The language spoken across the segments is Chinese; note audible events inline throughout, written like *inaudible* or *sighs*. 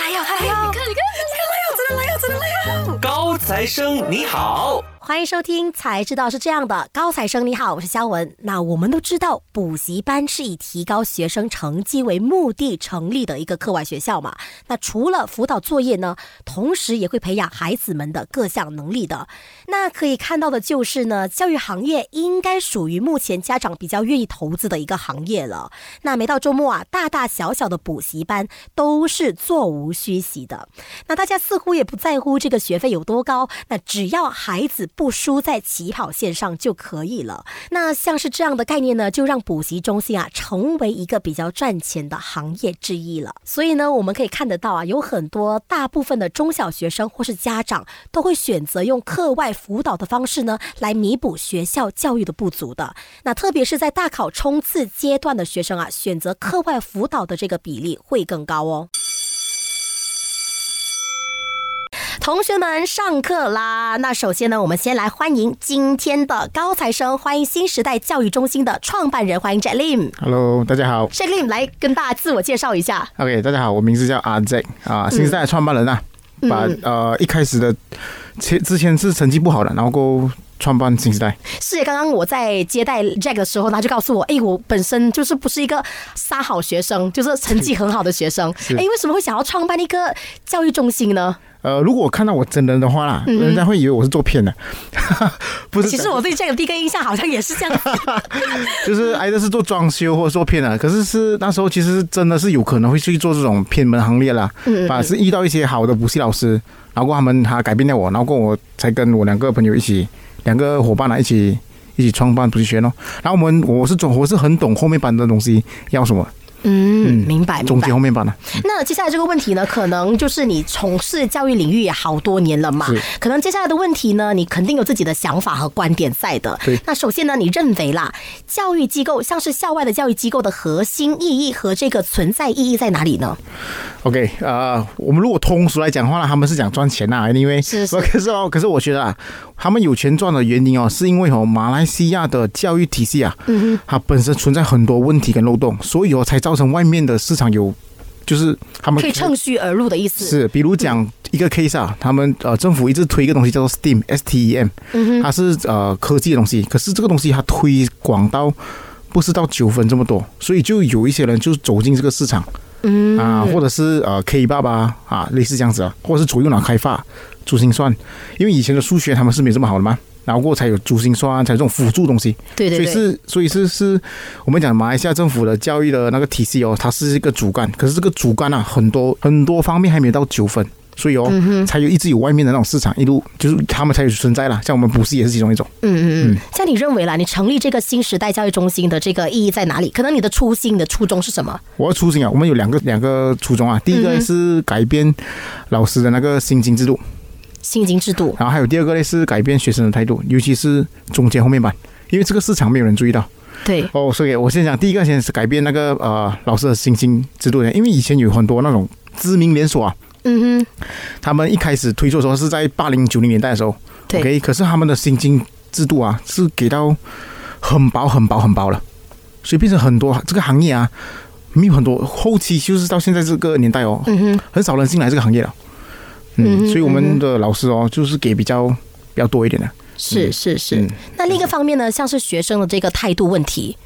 来哟，他来哟！你看，你看，真的来哟，真的来哟，真的来哟！高材生你好。欢迎收听，才知道是这样的。高材生你好，我是肖文。那我们都知道，补习班是以提高学生成绩为目的成立的一个课外学校嘛。那除了辅导作业呢，同时也会培养孩子们的各项能力的。那可以看到的就是呢，教育行业应该属于目前家长比较愿意投资的一个行业了。那每到周末啊，大大小小的补习班都是座无虚席的。那大家似乎也不在乎这个学费有多高，那只要孩子。不输在起跑线上就可以了。那像是这样的概念呢，就让补习中心啊成为一个比较赚钱的行业之一了。所以呢，我们可以看得到啊，有很多大部分的中小学生或是家长都会选择用课外辅导的方式呢，来弥补学校教育的不足的。那特别是在大考冲刺阶段的学生啊，选择课外辅导的这个比例会更高哦。同学们，上课啦！那首先呢，我们先来欢迎今天的高材生，欢迎新时代教育中心的创办人，欢迎 Jack Lim。Hello，大家好。Jack Lim 来跟大家自我介绍一下。OK，大家好，我名字叫阿 Jack 啊，新时代创办人啊，把呃一开始的前之前是成绩不好的，然后过创办新时代。是，刚刚我在接待 Jack 的时候，他就告诉我，哎，我本身就是不是一个三好学生，就是成绩很好的学生。*laughs* 哎，为什么会想要创办一个教育中心呢？呃，如果我看到我真人的话啦，人家会以为我是做片的，*laughs* 不是。其实我对这个第一个印象好像也是这样，*laughs* 就是挨的是做装修或者做片的，可是是那时候其实真的是有可能会去做这种偏门行列啦，把是遇到一些好的补习老师，然后他们他改变了我，然后我才跟我两个朋友一起，两个伙伴呢一起一起创办补习学咯。然后我们我是总我是很懂后面班的东西要什么。嗯，明白。总结后面吧呢？那接下来这个问题呢，可能就是你从事教育领域也好多年了嘛，可能接下来的问题呢，你肯定有自己的想法和观点在的。对。那首先呢，你认为啦，教育机构像是校外的教育机构的核心意义和这个存在意义在哪里呢？OK，呃，我们如果通俗来讲的话呢，他们是讲赚钱呐，因为是是。*laughs* 可是哦，可是我觉得啊，他们有钱赚的原因哦，是因为哦，马来西亚的教育体系啊，嗯哼，它本身存在很多问题跟漏洞，所以哦，才造成外面的市场有，就是他们可以趁虚而入的意思。是，比如讲一个 case 啊，他们呃政府一直推一个东西叫做 STEAM，S T E M，它是呃科技的东西，可是这个东西它推广到不是到九分这么多，所以就有一些人就走进这个市场，嗯啊，或者是呃 K 爸爸啊，类似这样子啊，或者是左右脑开发。珠心算，因为以前的数学他们是没这么好的嘛，然后过才有珠心算，才有这种辅助东西。对对对。所以是，所以是是，我们讲马来西亚政府的教育的那个体系哦，它是一个主干，可是这个主干啊，很多很多方面还没到九分，所以哦，才有一直有外面的那种市场一路，就是他们才有存在啦。像我们补习也是其中一种。嗯嗯嗯。像你认为啦，你成立这个新时代教育中心的这个意义在哪里？可能你的初心、的初衷是什么？我的初心啊，我们有两个两个初衷啊，第一个是改变老师的那个薪金制度。薪金制度，然后还有第二个呢是改变学生的态度，尤其是中间后面班，因为这个市场没有人注意到。对哦，所以我先讲第一个，先是改变那个呃老师的薪金制度的，因为以前有很多那种知名连锁啊，嗯哼，他们一开始推出的时候是在八零九零年代的时候，OK，可是他们的薪金制度啊是给到很薄很薄很薄了，所以变成很多这个行业啊没有很多后期就是到现在这个年代哦，嗯哼，很少人进来这个行业了。嗯，所以我们的老师哦，就是给比较比较多一点的。是是是。那另一个方面呢，像是学生的这个态度问题。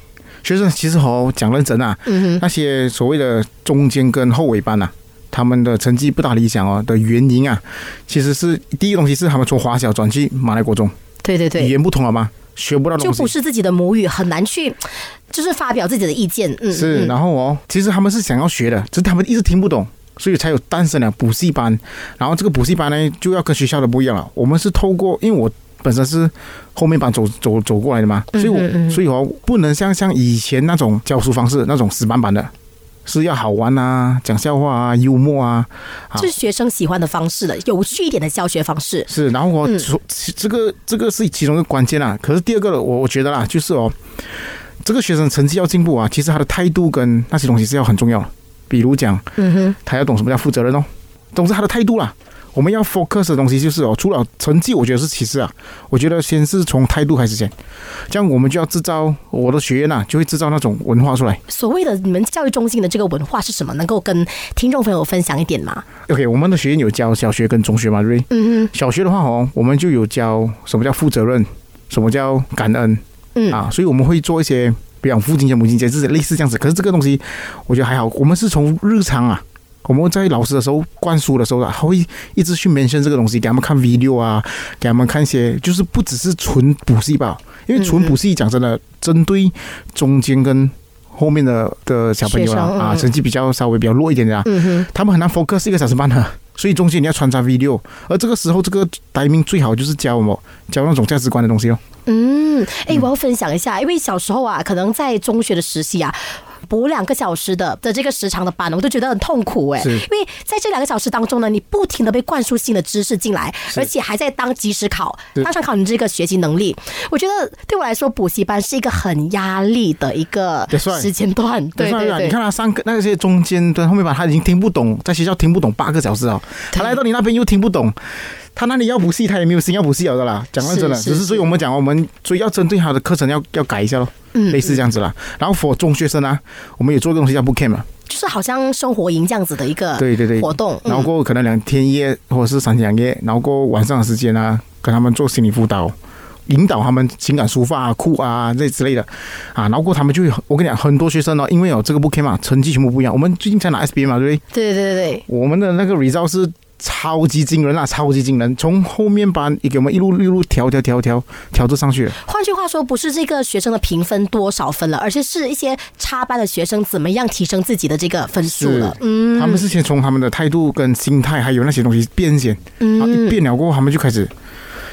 学生其实哦，讲认真啊，嗯那些所谓的中间跟后尾班呐，他们的成绩不大理想哦的原因啊，其实是第一个东西是他们从华小转去马来国中。对对对。语言不同了吗？学不到东西。就不是自己的母语，很难去就是发表自己的意见。嗯。是，然后哦，其实他们是想要学的，只是他们一直听不懂。所以才有诞生了补习班，然后这个补习班呢就要跟学校的不一样了。我们是透过，因为我本身是后面班走走走过来的嘛，所以我所以我不能像像以前那种教书方式那种死板板的，是要好玩啊，讲笑话啊，幽默啊，这是学生喜欢的方式了，有趣一点的教学方式。是，然后我说这个这个是其中一个关键啊。可是第二个我我觉得啦，就是哦，这个学生成绩要进步啊，其实他的态度跟那些东西是要很重要的。比如讲，嗯哼，他要懂什么叫负责任哦，总之他的态度啦。我们要 focus 的东西就是哦，除了成绩，我觉得是其次啊。我觉得先是从态度开始先，这样我们就要制造我的学院呐，就会制造那种文化出来。所谓的你们教育中心的这个文化是什么？能够跟听众朋友分享一点吗？OK，我们的学院有教小学跟中学嘛，对不对？嗯哼。小学的话哦，我们就有教什么叫负责任，什么叫感恩，嗯啊，所以我们会做一些，比方父亲节、母亲节，这是类似这样子。可是这个东西，我觉得还好。我们是从日常啊，我们在老师的时候灌输的时候啊，他会一直去 mention 这个东西，给他们看 video 啊，给他们看一些，就是不只是纯补习吧，因为纯补习讲真的，针对中间跟。后面的的小朋友啊，啊，成绩比较稍微比较弱一点的啊，他们很难 focus 一个小时半的，所以中间你要穿插 video，而这个时候这个 timing 最好就是教我教那种价值观的东西哦。嗯，哎，我要分享一下，因为小时候啊，可能在中学的实习啊。补两个小时的的这个时长的班，我都觉得很痛苦哎，因为在这两个小时当中呢，你不停的被灌输新的知识进来，而且还在当即时考，当场考你这个学习能力。我觉得对我来说，补习班是一个很压力的一个时间段。对对对，你看他上课那些中间的后面吧，他已经听不懂，在学校听不懂八个小时哦，他来到你那边又听不懂。他那里要补习，他也没有心要补习了的啦。讲到真的，只是所以我们讲，我们所以要针对他的课程要要改一下咯，嗯类似这样子啦。然后 for 中学生啊，我们也做个东西叫 book camp 嘛，就是好像生活营这样子的一个对对对活动。然后过可能两天一夜或者是三天两夜，然后过晚上的时间啊，跟他们做心理辅导，引导他们情感抒发啊、哭啊这之类的啊。然后过他们就我跟你讲，很多学生呢，因为有这个 book camp 嘛，成绩全部不一样。我们最近才拿 SBA 嘛，对不对？对对对对，我们的那个 result 是。超级惊人啊！超级惊人，从后面班也给我们一路一路调调调调调着上去。换句话说，不是这个学生的评分多少分了，而且是一些插班的学生怎么样提升自己的这个分数了。嗯，他们是先从他们的态度跟心态，还有那些东西变现，然后一变了过后，他们就开始。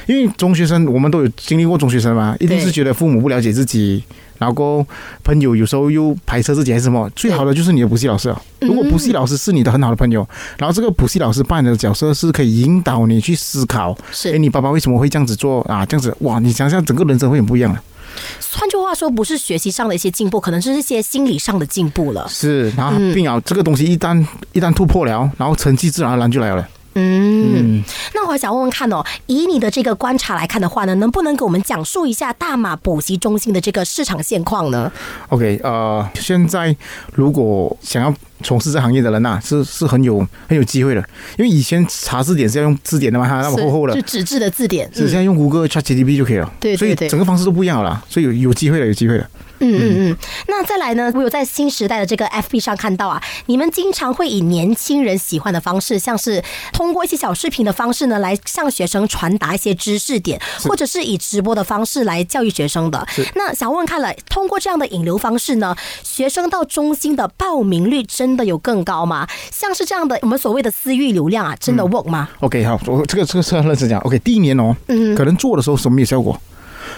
因为中学生，我们都有经历过中学生嘛，一定是觉得父母不了解自己。然后朋友有时候又排斥自己还是什么，最好的就是你的补习老师啊。如果补习老师是你的很好的朋友，然后这个补习老师扮演的角色是可以引导你去思考，是哎，你爸爸为什么会这样子做啊？这样子哇，你想想整个人生会很不一样了。换句话说，不是学习上的一些进步，可能是一些心理上的进步了。是，然后并啊，这个东西一旦一旦突破了，然后成绩自然而然就来了。嗯，那我想问问看哦，以你的这个观察来看的话呢，能不能给我们讲述一下大马补习中心的这个市场现况呢？OK，呃，现在如果想要从事这行业的人呐，是是很有很有机会的，因为以前查字典是要用字典的嘛，它那么厚厚的，就纸质的字典，是现在用谷歌 ChatGPT 就可以了，对，所以整个方式都不一样了，所以有有机会了，有机会了。嗯嗯嗯，那再来呢？我有在新时代的这个 FB 上看到啊，你们经常会以年轻人喜欢的方式，像是通过一些小视频的方式呢，来向学生传达一些知识点，或者是以直播的方式来教育学生。的。那想问看了，通过这样的引流方式呢，学生到中心的报名率真的有更高吗？像是这样的我们所谓的私域流量啊，真的 work 吗？OK，好，我这个这个是认真讲。OK，第一年哦，嗯，可能做的时候什么有效果。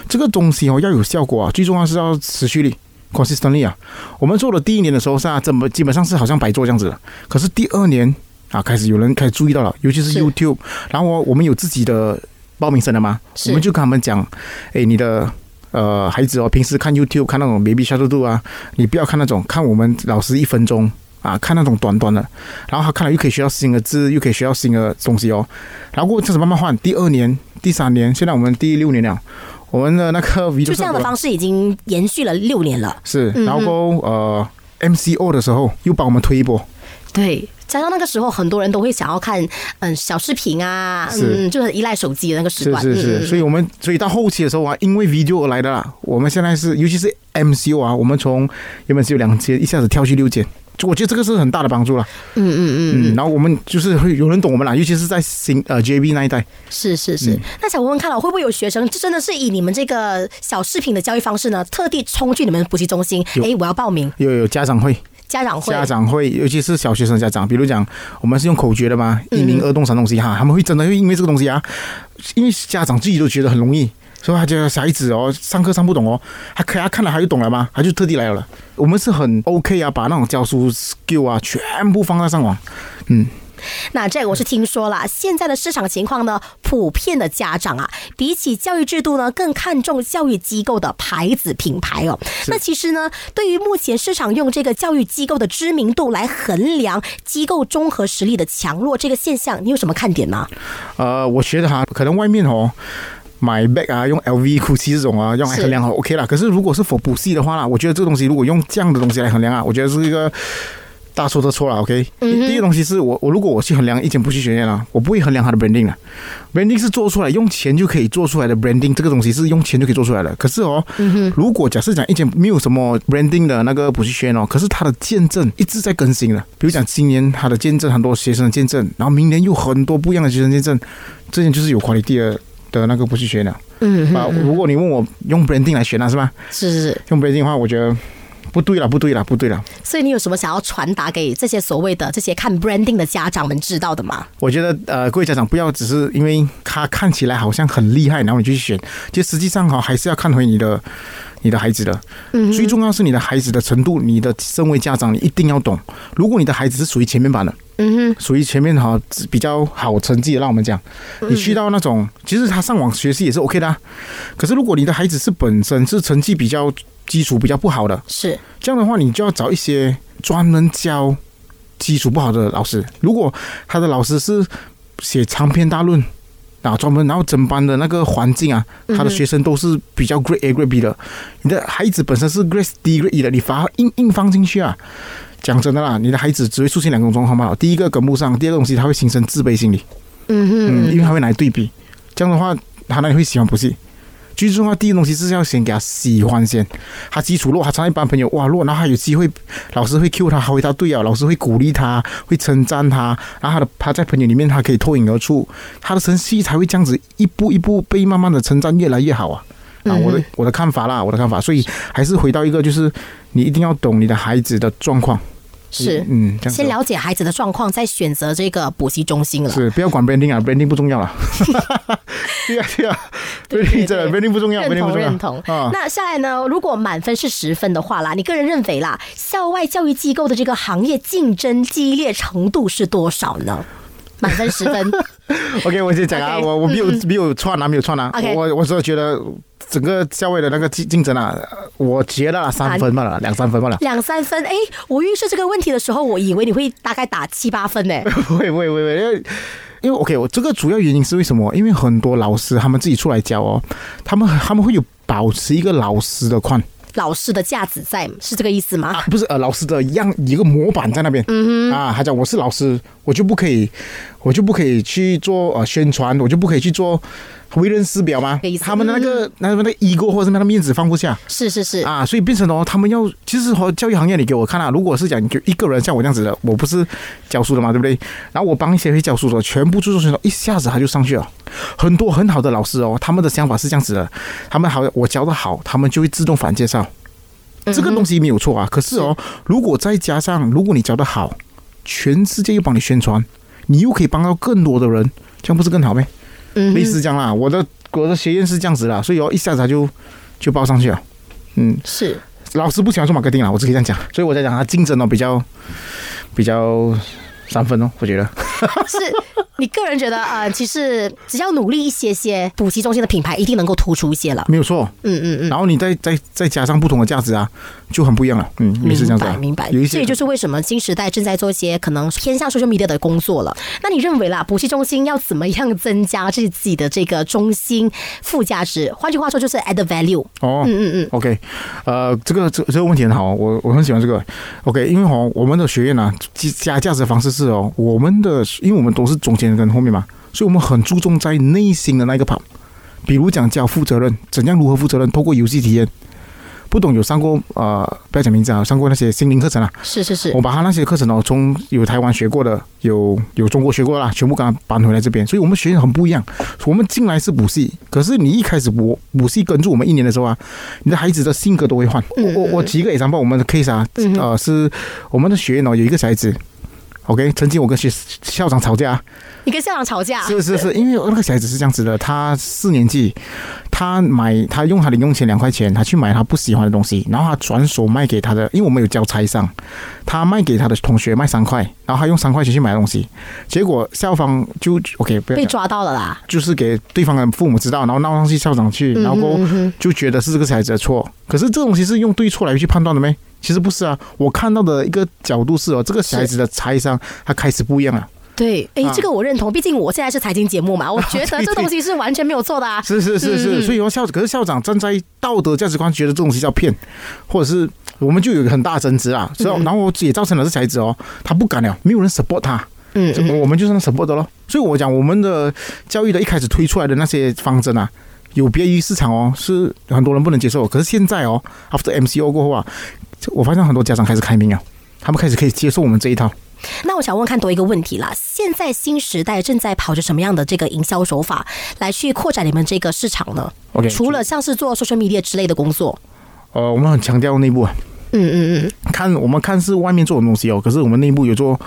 这个东西哦要有效果啊，最重要是要持续力，consistently 啊。我们做的第一年的时候是啊，怎么基本上是好像白做这样子的。可是第二年啊，开始有人开始注意到了，尤其是 YouTube。然后我们有自己的报名生了吗，我们就跟他们讲，哎，你的呃孩子哦，平时看 YouTube 看那种 Baby Shark 度啊，你不要看那种，看我们老师一分钟啊，看那种短短的。然后他看了又可以学到新的字，又可以学到新的东西哦。然后开始慢慢换，第二年、第三年，现在我们第六年了。我们的那个 V 就这样的方式已经延续了六年了。是，然后呃，MCO 的时候又帮我们推一波。对，加上那个时候很多人都会想要看嗯小视频啊，嗯，就很依赖手机的那个时段。是是是，所以我们所以到后期的时候啊，因为 video 而来的啦。我们现在是，尤其是 MCO 啊，我们从原本只有两间，一下子跳去六间。我觉得这个是很大的帮助了。嗯嗯嗯。然后我们就是会有人懂我们啦，尤其是在新呃 JB 那一代。是是是。那想问问看了，会不会有学生真的是以你们这个小视频的教育方式呢，特地冲去你们补习中心？哎，我要报名。有有家长会。家长会。家长会，尤其是小学生家长，比如讲我们是用口诀的嘛，一名二动三东西哈，他们会真的会因为这个东西啊，因为家长自己都觉得很容易。所以他觉得小孩子哦，上课上不懂哦，他可他看了他就懂了吗？他就特地来了。我们是很 OK 啊，把那种教书 skill 啊全部放在上网。嗯，那这个我是听说了，现在的市场情况呢，普遍的家长啊，比起教育制度呢，更看重教育机构的牌子品牌哦。那其实呢，对于目前市场用这个教育机构的知名度来衡量机构综合实力的强弱这个现象，你有什么看点呢？呃，我觉得哈，可能外面哦。买 bag 啊，用 LV、GUCCI 这种啊，用来衡量好 OK 啦。可是如果是否补习的话啦，我觉得这个东西如果用这样的东西来衡量啊，我觉得是一个大错特错了，OK。第一个东西是我我如果我去衡量一间补习学院啊，我不会衡量它的 branding 啊，branding 是做出来用钱就可以做出来的 branding，这个东西是用钱就可以做出来的。可是哦，如果假设讲一间没有什么 branding 的那个补习学院哦，可是它的见证一直在更新的，比如讲今年它的见证很多学生的见证，然后明年又很多不一样的学生见证，这件就是有 quality 的的那个不去学院了。嗯，啊，如果你问我用 branding 来选了是吧？是是是，用 branding 的话，我觉得。不对了，不对了，不对了。所以你有什么想要传达给这些所谓的这些看 branding 的家长们知道的吗？我觉得呃，各位家长不要只是因为他看起来好像很厉害，然后你去选，其实际上哈还是要看回你的你的孩子的。嗯。最重要是你的孩子的程度，你的身为家长你一定要懂。如果你的孩子是属于前面版的，嗯哼，属于前面哈比较好成绩的，让我们讲，你去到那种其实他上网学习也是 OK 的。可是如果你的孩子是本身是成绩比较。基础比较不好的，是这样的话，你就要找一些专门教基础不好的老师。如果他的老师是写长篇大论啊，专门然后整班的那个环境啊，他的学生都是比较 Grade A Grade B 的，你的孩子本身是 Grade D Grade E 的，你反而硬硬放进去啊，讲真的啦，你的孩子只会出现两种状况嘛。第一个跟不上，第二个东西他会形成自卑心理。嗯哼，因为他会来对比，这样的话他那里会喜欢补习？最重要第一东西是要先给他喜欢先，他基础弱，他常一般朋友哇弱，然后他有机会，老师会 Q 他，他回答对啊，老师会鼓励他，会称赞他，然后他的他在朋友里面他可以脱颖而出，他的成绩才会这样子一步一步被慢慢的称赞越来越好啊！啊，我的我的看法啦，我的看法，所以还是回到一个就是你一定要懂你的孩子的状况。是，嗯，先了解孩子的状况，再选择这个补习中心了。是，不要管 branding 啊，branding 不重要了。*laughs* 对呀，对呀，对，这 branding 不重要，branding 不重要。认同，认同。那下来呢？如果满分是十分的话啦，你个人认为啦，校外教育机构的这个行业竞争激烈程度是多少呢？满分十分。*laughs* OK，我先讲啊，我我没有没有串啊，没有串啊。OK，我我是觉得。整个校外的那个竞竞争啊，我结了三分罢了，两三分罢了。两三分，哎，我预设这个问题的时候，我以为你会大概打七八分呢。不会不会不会，因为因为 OK，我这个主要原因是为什么？因为很多老师他们自己出来教哦，他们他们会有保持一个老师的框。老师的架子在，是这个意思吗？不是，呃，老师的样一个模板在那边。嗯哼，啊，他讲我是老师，我就不可以，我就不可以去做呃宣传，我就不可以去做。为人师表吗？他们的那个、那个、那 ego 或者什么的面子放不下，是是是啊，所以变成哦，他们要其实和教育行业，你给我看啊，如果是讲就一个人像我这样子的，我不是教书的嘛，对不对？然后我帮一些会教书的，全部注重宣传，一下子他就上去了。很多很好的老师哦，他们的想法是这样子的，他们好，我教的好，他们就会自动反介绍，这个东西没有错啊。可是哦，如果再加上，如果你教的好，全世界又帮你宣传，你又可以帮到更多的人，这样不是更好呗？类似这样啦，我的我的学院是这样子啦，所以哦一下子他就就报上去了。嗯，是老师不喜欢做马克定啦，我只可以这样讲。所以我在讲他竞争哦比较比较三分哦，我觉得 *laughs* 是。你个人觉得啊，其实只要努力一些些，补习中心的品牌一定能够突出一些了。没有错，嗯嗯嗯。然后你再再再加上不同的价值啊，就很不一样了。嗯，明白明白。这也就是为什么新时代正在做一些可能偏向 social media 的工作了。那你认为啦，补习中心要怎么样增加自己的这个中心附加值？换句话说，就是 add value。哦，嗯嗯嗯。OK，呃，这个这这个问题很好，我我很喜欢这个。OK，因为哦，我们的学院呢，加价值的方式是哦，我们的，因为我们都是中间。跟后面嘛，所以我们很注重在内心的那个跑，比如讲教负责任，怎样如何负责任，透过游戏体验。不懂有上过呃，不要讲名字啊，上过那些心灵课程啊。是是是，我把他那些课程哦，从有台湾学过的，有有中国学过啦，全部给他搬回来这边。所以我们学院很不一样。我们进来是补习，可是你一开始补补习跟住我们一年的时候啊，你的孩子的性格都会换。我我我举个 example，我们的 case 啊，呃，是我们的学院哦，有一个小孩子。OK，曾经我跟学校长吵架，你跟校长吵架？是是是，因为那个小孩子是这样子的，他四年级，他买他用他零用钱两块钱，他去买他不喜欢的东西，然后他转手卖给他的，因为我们有交差上，他卖给他的同学卖三块，然后他用三块钱去买东西，结果校方就 OK 被抓到了啦，就是给对方的父母知道，然后闹上去校长去，然后就觉得是这个小孩子的错，可是这东西是用对错来去判断的没？其实不是啊，我看到的一个角度是哦，这个小孩子的财商他开始不一样了。对，哎，这个我认同，毕竟我现在是财经节目嘛，我觉得 *laughs* 这东西是完全没有错的啊。是是是是，所以说校可是校长站在道德价值观觉得这东西叫骗，或者是我们就有很大争执啊。所以，然后也造成了这孩子哦，他不敢了，没有人 support 他。嗯，我们就是那 support 的咯。所以我讲我们的教育的一开始推出来的那些方针啊，有别于市场哦，是很多人不能接受。可是现在哦，after MCO 过后啊，我发现很多家长开始开明啊，他们开始可以接受我们这一套。那我想问看多一个问题啦，现在新时代正在跑着什么样的这个营销手法来去扩展你们这个市场呢？OK，除了像是做 social media 之类的工作，呃，我们很强调内部啊。嗯嗯嗯，看我们看是外面做的东西哦，可是我们内部有做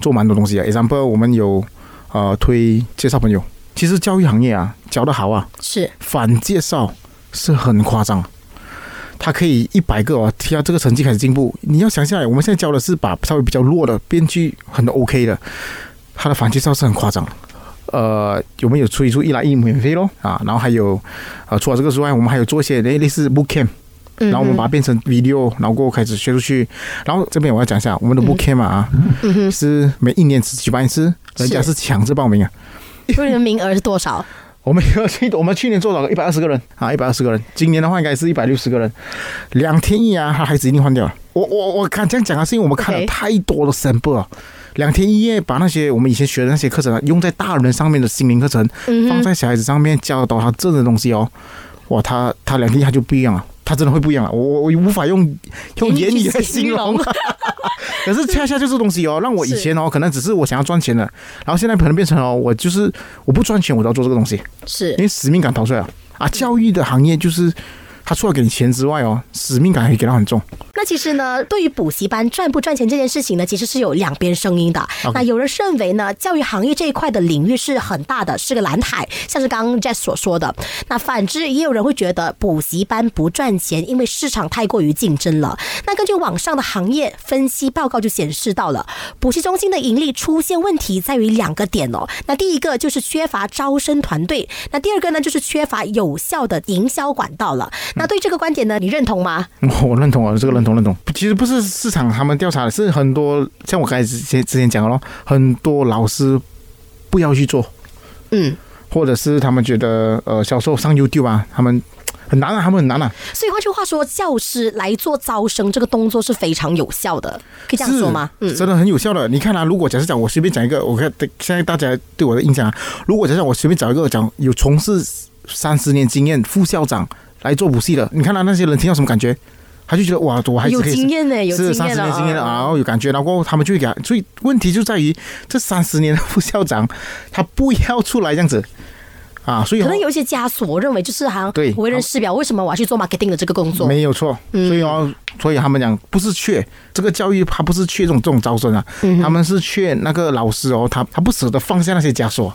做蛮多东西啊。example，我们有呃推介绍朋友，其实教育行业啊教的好啊，是反介绍是很夸张。他可以一百个哦，提到这个成绩开始进步。你要想下来，我们现在教的是把稍微比较弱的编剧很 OK 的，他的反击招是很夸张。呃，有没有出一出一来一免费咯啊，然后还有呃，除了这个之外，我们还有做一些类类似 book camp 然后我们把它变成 video，然后过后开始学出去。然后这边我要讲一下我们的 book camp 啊，是每一年只举办一次，人家是强制报名啊。*laughs* 所以名额是多少？我们有去，我们去年做了一百二十个人啊，一百二十个人。今年的话应该是一百六十个人，两天一夜啊，他孩子一定换掉了。我我我看这样讲啊，是因为我们看了太多的 sample，两天一夜把那些我们以前学的那些课程啊，用在大人上面的心灵课程，放在小孩子上面教导他这的东西哦，哇，他他两天他就不一样了。他真的会不一样了！我我我无法用用言语来形容，*laughs* 可是恰恰就是东西哦，让我以前哦可能只是我想要赚钱的，然后现在可能变成哦我就是我不赚钱我都要做这个东西，是因为使命感跑出来了啊！教育的行业就是。他除了给你钱之外哦，使命感也给他很重。那其实呢，对于补习班赚不赚钱这件事情呢，其实是有两边声音的。那有人认为呢，教育行业这一块的领域是很大的，是个蓝海，像是刚刚 Jess 所说的。那反之，也有人会觉得补习班不赚钱，因为市场太过于竞争了。那根据网上的行业分析报告就显示到了，补习中心的盈利出现问题在于两个点哦。那第一个就是缺乏招生团队，那第二个呢就是缺乏有效的营销管道了。那对这个观点呢，你认同吗？*laughs* 我认同啊，这个认同认同。其实不是市场他们调查的，是很多像我刚才之前之前讲的咯，很多老师不要去做，嗯，或者是他们觉得呃销售上 YouTube 啊，他们很难啊，他们很难啊。所以换句话说，教师来做招生这个动作是非常有效的，可以这样说吗？嗯，真的很有效的。你看啊，如果假设讲我随便讲一个，我看现在大家对我的印象啊，如果假设我随便找一个讲有从事三十年经验副校长。来做补习的，你看到那些人听到什么感觉？他就觉得哇，我还有经验呢，有是三十年经验了，然后有感觉，然后他们就会给他。所以问题就在于这三十年的副校长，他不要出来这样子啊。所以可能有一些枷锁，我认为就是好像对为人师表，为什么我要去做 marketing 的这个工作？没有错，所以哦，所以他们讲不是缺这个教育，他不是缺这种这种招生啊，他们是缺那个老师哦，他他不舍得放下那些枷锁。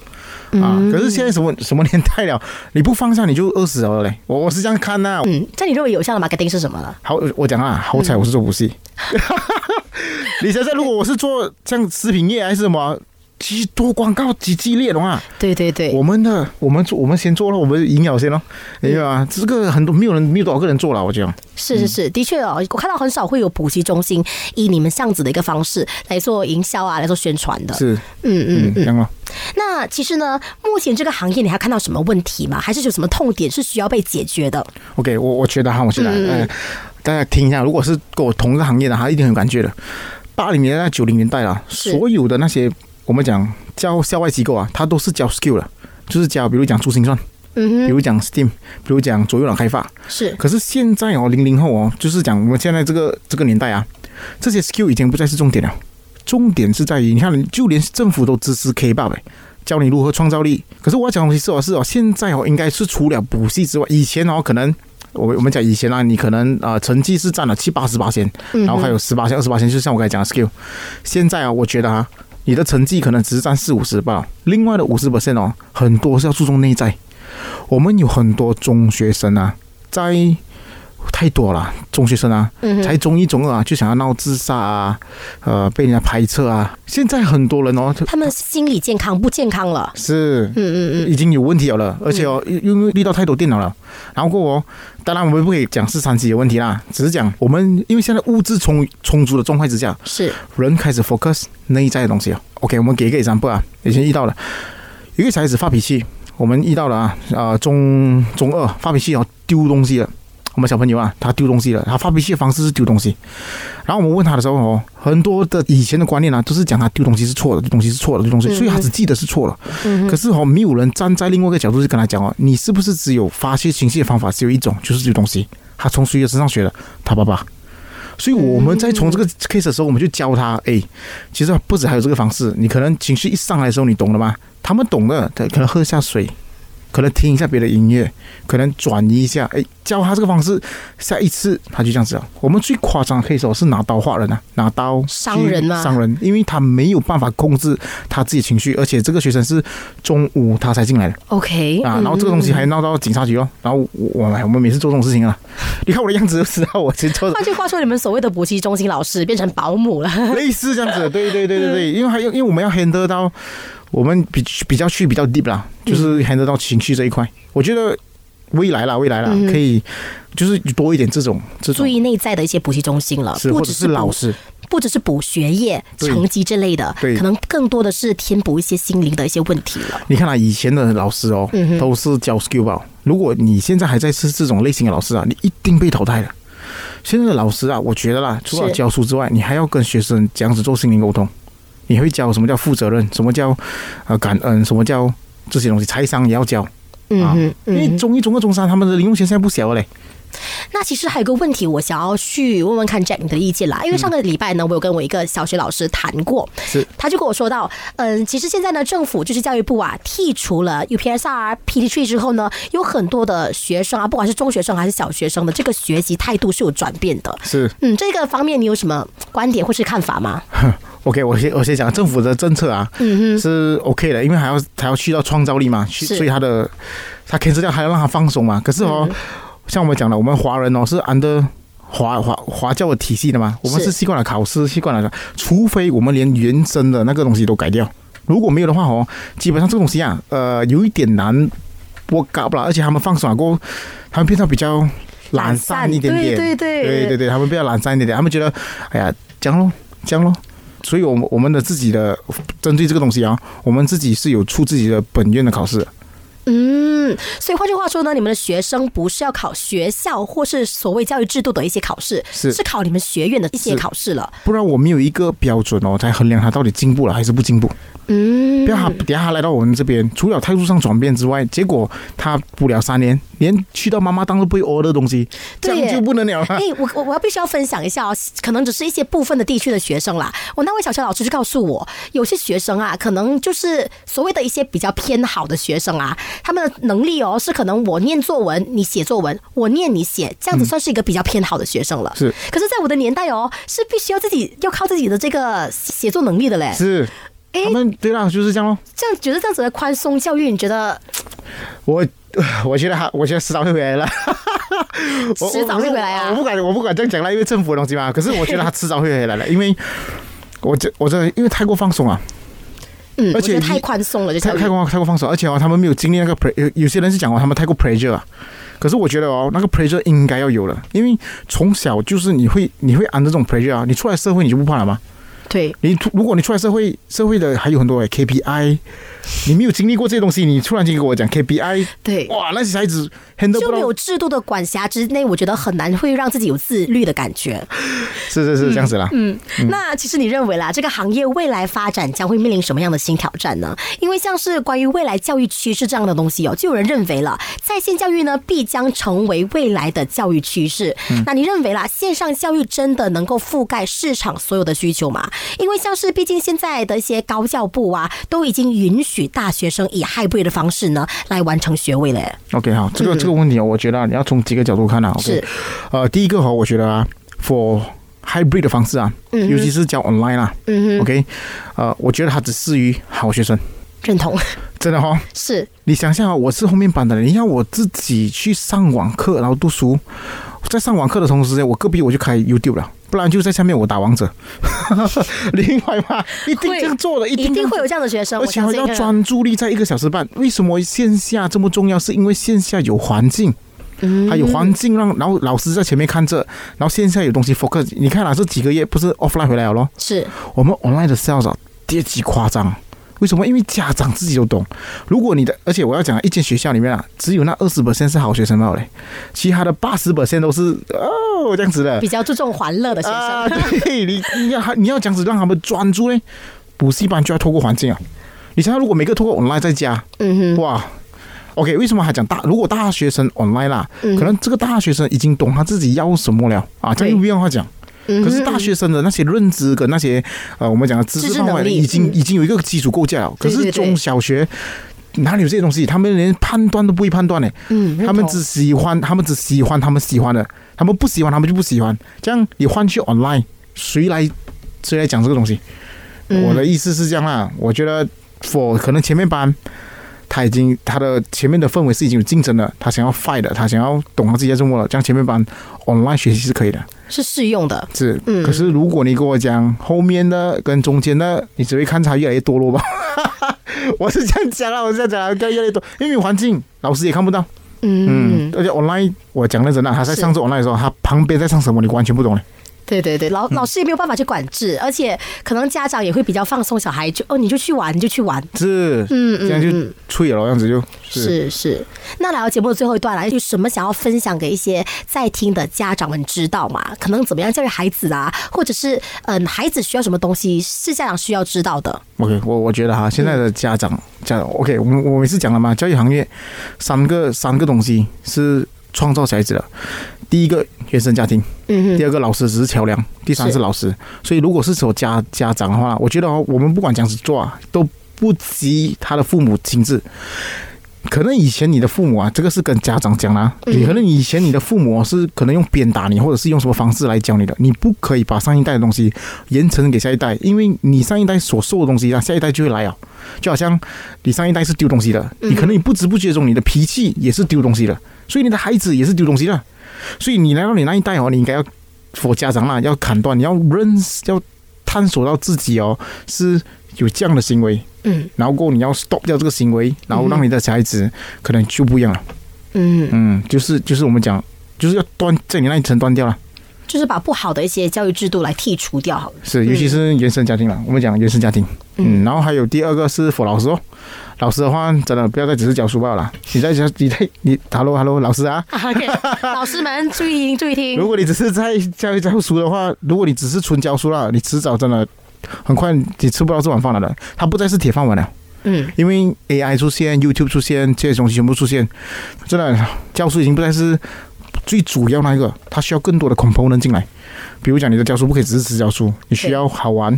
啊！可是现在什么什么年代了？*laughs* 你不放下你就饿死了嘞！我我是这样看呐。嗯，在你认为有效的 marketing 是什么呢？好，我讲啊，好彩我是做补习。*laughs* 你想想，如果我是做像食品业还是什么？其实多广告几激烈的话，对对对，我们的我们做我们先做了，我们营养先咯，明白吗？这个很多没有人没有多少个人做了，我讲是是是，的确哦，我看到很少会有补习中心以你们这样子的一个方式来做营销啊，来做宣传的。是，嗯嗯嗯。那其实呢，目前这个行业你还看到什么问题吗？还是有什么痛点是需要被解决的？OK，我我觉得哈，我觉得嗯，大家听一下，如果是跟我同一个行业的，他一定很有感觉的。八零年代、九零年代了，所有的那些。我们讲教校外机构啊，它都是教 skill 的，就是教，比如讲珠心算，嗯哼，比如讲 STEAM，比如讲左右脑开发，是。可是现在哦，零零后哦，就是讲我们现在这个这个年代啊，这些 skill 已经不再是重点了，重点是在于，你看，就连政府都支持 K 八呗，教你如何创造力。可是我要讲东西是哦，是哦，现在哦，应该是除了补习之外，以前哦，可能我我们讲以前啊，你可能啊成绩是占了七八十八千，然后还有十八千、二十八千，就像我刚才讲的 skill。现在啊，我觉得啊。你的成绩可能只是占四五十吧，另外的五十 percent 哦，很多是要注重内在。我们有很多中学生啊，在。太多了，中学生啊，才中一中二啊，就想要闹自杀啊，呃，被人家排斥啊。现在很多人哦，他们心理健康不健康了，是，嗯嗯嗯，已经有问题了，而且哦，因为遇到太多电脑了。然后过哦，当然我们不可以讲是三级有问题啦，只是讲我们因为现在物质充充足的状态之下，是人开始 focus 内在的东西哦。OK，我们给一个 example 啊，以前遇到了一个小孩子发脾气，我们遇到了啊，呃，中中二发脾气哦，丢东西了。我们小朋友啊，他丢东西了，他发脾气的方式是丢东西。然后我们问他的时候哦，很多的以前的观念呢，都是讲他丢东西是错的，丢东西是错的，丢东西，所以他只记得是错了。可是哦，没有人站在另外一个角度去跟他讲哦，你是不是只有发泄情绪的方法只有一种，就是丢东西？他从谁的身上学的？他爸爸。所以我们在从这个 case 的时候，我们就教他，哎，其实不止还有这个方式，你可能情绪一上来的时候，你懂了吗？他们懂的，他可能喝下水。可能听一下别的音乐，可能转移一下，哎，教他这个方式，下一次他就这样子了。我们最夸张可以说是拿刀划人啊，拿刀伤人啊，伤人，因为他没有办法控制他自己情绪，而且这个学生是中午他才进来的，OK 啊，然后这个东西还闹到警察局哦，然后我我们每次做这种事情啊，*laughs* 你看我的样子就知道我其实做。换句话说，你们所谓的补习中心老师变成保姆了，*laughs* 类似这样子，对对对对对，因为还有因为我们要 handle 到。我们比比较去比较 deep 啦，就是 handle 到情绪这一块。我觉得未来啦，未来啦，可以就是多一点这种这注意内在的一些补习中心了，不只是老师，不只是补学业成绩之类的，可能更多的是填补一些心灵的一些问题了。你看啊，以前的老师哦，都是教 skill 吧。如果你现在还在是这种类型的老师啊，你一定被淘汰了。现在的老师啊，我觉得啦，除了教书之外，你还要跟学生这样子做心灵沟通。你会教什么叫负责任？什么叫呃感恩？什么叫这些东西？财商也要教啊！因为中一、中二、中三他们的零用钱现在不小了嘞。那其实还有个问题，我想要去问问看 Jack 你的意见啦。因为上个礼拜呢，我有跟我一个小学老师谈过，是他就跟我说到，嗯，其实现在呢，政府就是教育部啊，剔除了 UPSR、PT 之后呢，有很多的学生啊，不管是中学生还是小学生的这个学习态度是有转变的。是，嗯，这个方面你有什么观点或是看法吗 *laughs*？OK，我先我先讲政府的政策啊，是 OK 的，因为还要还要去到创造力嘛，所以他的他 cancel 掉，还要让他放松嘛。可是哦。像我们讲的，我们华人哦是安德华华华教的体系的嘛，我们是习惯了考试，习惯了，除非我们连原生的那个东西都改掉，如果没有的话哦，基本上这个东西啊，呃，有一点难，我搞不了，而且他们放爽过，他们变得比较懒散一点点，对对对，对对对，他们比较懒散一点点，他们觉得，哎呀，样咯，样咯，所以我们我们的自己的针对这个东西啊，我们自己是有出自己的本院的考试。嗯，所以换句话说呢，你们的学生不是要考学校或是所谓教育制度的一些考试，是是考你们学院的一些考试了。不然我们有一个标准哦，才衡量他到底进步了还是不进步。嗯，不要他等下他来到我们这边，除了态度上转变之外，结果他不了三年，连去到妈妈当都不会饿的东西，这样就不能了。哎，我我我要必须要分享一下哦，可能只是一些部分的地区的学生啦。我那位小学老师就告诉我，有些学生啊，可能就是所谓的一些比较偏好的学生啊，他们的能力哦是可能我念作文，你写作文，我念你写，这样子算是一个比较偏好的学生了。是，可是，在我的年代哦，是必须要自己要靠自己的这个写作能力的嘞。是。他们对啦，就是这样咯。这样觉得这样子的宽松教育，你觉得？我 *sighs* 我觉得他，我觉得迟早会回来了。*laughs* 迟早会回来啊！我不敢，我不敢这样讲了，因为政府的东西嘛。可是我觉得他迟早会回来了，因为我这我这因为太过放松啊。嗯，而且太宽松了，就太太过太过放手，而且哦，他们没有经历那个 pre，有有些人是讲哦，他们太过 pressure 啊。可是我觉得哦，那个 pressure 应该要有了，因为从小就是你会你会按这种 pressure 啊，你出来社会你就不怕了吗？对你，如果你出来社会，社会的还有很多 KPI，你没有经历过这些东西，你突然间跟我讲 KPI，对，哇，那些孩子就没有制度的管辖之内，我觉得很难会让自己有自律的感觉。*laughs* 是是是，这样子啦。嗯，那其实你认为啦，这个行业未来发展将会面临什么样的新挑战呢？因为像是关于未来教育趋势这样的东西哦，就有人认为了，在线教育呢必将成为未来的教育趋势。那你认为啦，线上教育真的能够覆盖市场所有的需求吗？因为像是，毕竟现在的一些高教部啊，都已经允许大学生以 hybrid 的方式呢来完成学位了。OK，好，这个这个问题啊，我觉得你要从几个角度看啊。是，呃，第一个哈，我觉得啊，for hybrid 的方式啊，尤其是教 online 啊，嗯 OK，呃，我觉得它只适于好学生。认同，真的哈。是你想想啊，我是后面班的人，你要我自己去上网课，然后读书，在上网课的同时，我隔壁我就开 YouTube 了。不然就在下面我打王者，*laughs* 另外嘛，一定这样做的，一定会有这样的学生，而且还要专注力在一个小时半。为什么线下这么重要？是因为线下有环境，还有环境让，然后老师在前面看着，然后线下有东西 focus。你看啊，这几个月不是 offline 回来了咯？是我们 online 的 sales 跌级夸张。为什么？因为家长自己都懂。如果你的，而且我要讲，一间学校里面啊，只有那二十 percent 是好学生嘛嘞，其他的八十 percent 都是哦这样子的，比较注重欢乐的学生。对，你你要你要这样子让他们专注嘞，补习班就要透过环境啊。你想想，如果每个透过 online 在家，嗯哼，哇，OK，为什么还讲大？如果大学生 online 啦，可能这个大学生已经懂他自己要什么了啊。这样用不用话讲？可是大学生的那些认知跟那些呃，我们讲的知识范围已经已经有一个基础构架了。可是中小学哪里有这些东西？他们连判断都不会判断呢。嗯，他们只喜欢，他们只喜欢他们喜欢的，他们不喜欢，他们就不喜欢。这样你换去 online，谁来谁来讲这个东西？我的意思是这样啦，我觉得 for 可能前面班。他已经他的前面的氛围是已经有竞争了，他想要 fight 的，他想要懂他自己在做么了，这样前面班 online 学习是可以的，是适用的，是。可是如果你跟我讲后面的跟中间的，你只会看差越来越多了吧？*laughs* 我是这样讲了，我是这样讲，越来越多，因为环境老师也看不到，嗯，而且 online 我讲认真的，他在上着 online 的时候，他旁边在上什么，你完全不懂嘞。对对对，老老师也没有办法去管制，而且可能家长也会比较放松小孩，就哦你就去玩，你就去玩，是，嗯嗯，这样就出野了，样子就是。是。那来到节目的最后一段了，有什么想要分享给一些在听的家长们知道吗？可能怎么样教育孩子啊，或者是嗯孩子需要什么东西是家长需要知道的？OK，我我觉得哈，现在的家长家长 OK，我我每次讲了嘛，教育行业三个三个东西是创造小孩子的。第一个原生家庭，嗯第二个老师只是桥梁，第三是老师。所以如果是说家家长的话，我觉得我们不管怎样子做啊，都不及他的父母亲自。可能以前你的父母啊，这个是跟家长讲啦。你可能以前你的父母是可能用鞭打你，或者是用什么方式来教你的。你不可以把上一代的东西延承给下一代，因为你上一代所受的东西，啊，下一代就会来啊。就好像你上一代是丢东西的，你可能你不知不觉中你的脾气也是丢东西的，所以你的孩子也是丢东西的。所以你来到你那一代哦，你应该要佛家长啦，要砍断，你要认识，要探索到自己哦是有这样的行为，嗯，然后过你要 stop 掉这个行为，然后让你的小孩子可能就不一样了，嗯。嗯，就是就是我们讲，就是要断在你那一层断掉了，就是把不好的一些教育制度来剔除掉，好了，是，尤其是原生家庭了，我们讲原生家庭，嗯，然后还有第二个是佛老师哦。老师的话，真的不要再只是教书罢了。你在教，你在你，hello hello，老师啊，*laughs* 老师们注意听，注意听。*laughs* 如果你只是在教教书的话，如果你只是纯教书了，你迟早真的很快你吃不到这碗饭了的。它不再是铁饭碗了。嗯，因为 AI 出现，YouTube 出现，这些东西全部出现，真的教书已经不再是最主要那一个，它需要更多的 component 进来。比如讲，你的教书不可以只是只教书，你需要好玩、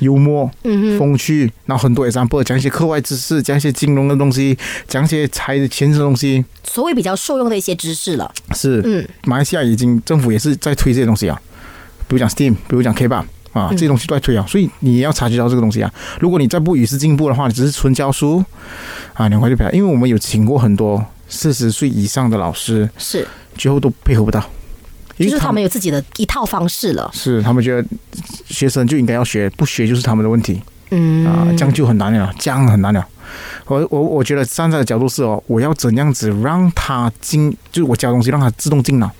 幽默、风趣，然后很多 example 讲一些课外知识，讲一些金融的东西，讲一些财钱的东西，所谓比较受用的一些知识了。是，嗯，马来西亚已经政府也是在推这些东西啊，比如讲 STEAM，比如讲 K 八啊，这些东西都在推啊，所以你也要察觉到这个东西啊。如果你再不与时进步的话，你只是纯教书啊，两块就赔了。因为我们有请过很多四十岁以上的老师，是，最后都配合不到。就是他们有自己的一套方式了，是他们觉得学生就应该要学，不学就是他们的问题，嗯啊，这样就很难了，这样很难了。我我我觉得站在的角度是哦，我要怎样子让他进，就是我教东西让他自动进脑，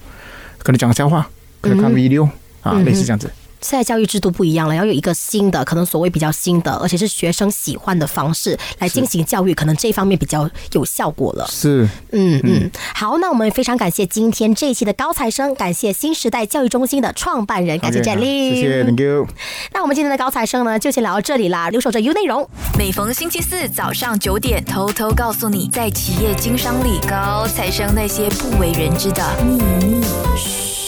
可能讲笑话，可能看 video 啊，类似这样子。现在教育制度不一样了，要有一个新的，可能所谓比较新的，而且是学生喜欢的方式来进行教育，可能这方面比较有效果了。是，嗯嗯。好，那我们非常感谢今天这一期的高材生，感谢新时代教育中心的创办人，感谢建立，谢谢，Thank you。那我们今天的高材生呢，就先聊到这里啦。留守着 U 内容，每逢星期四早上九点，偷偷告诉你，在企业经商里，高材生那些不为人知的秘密。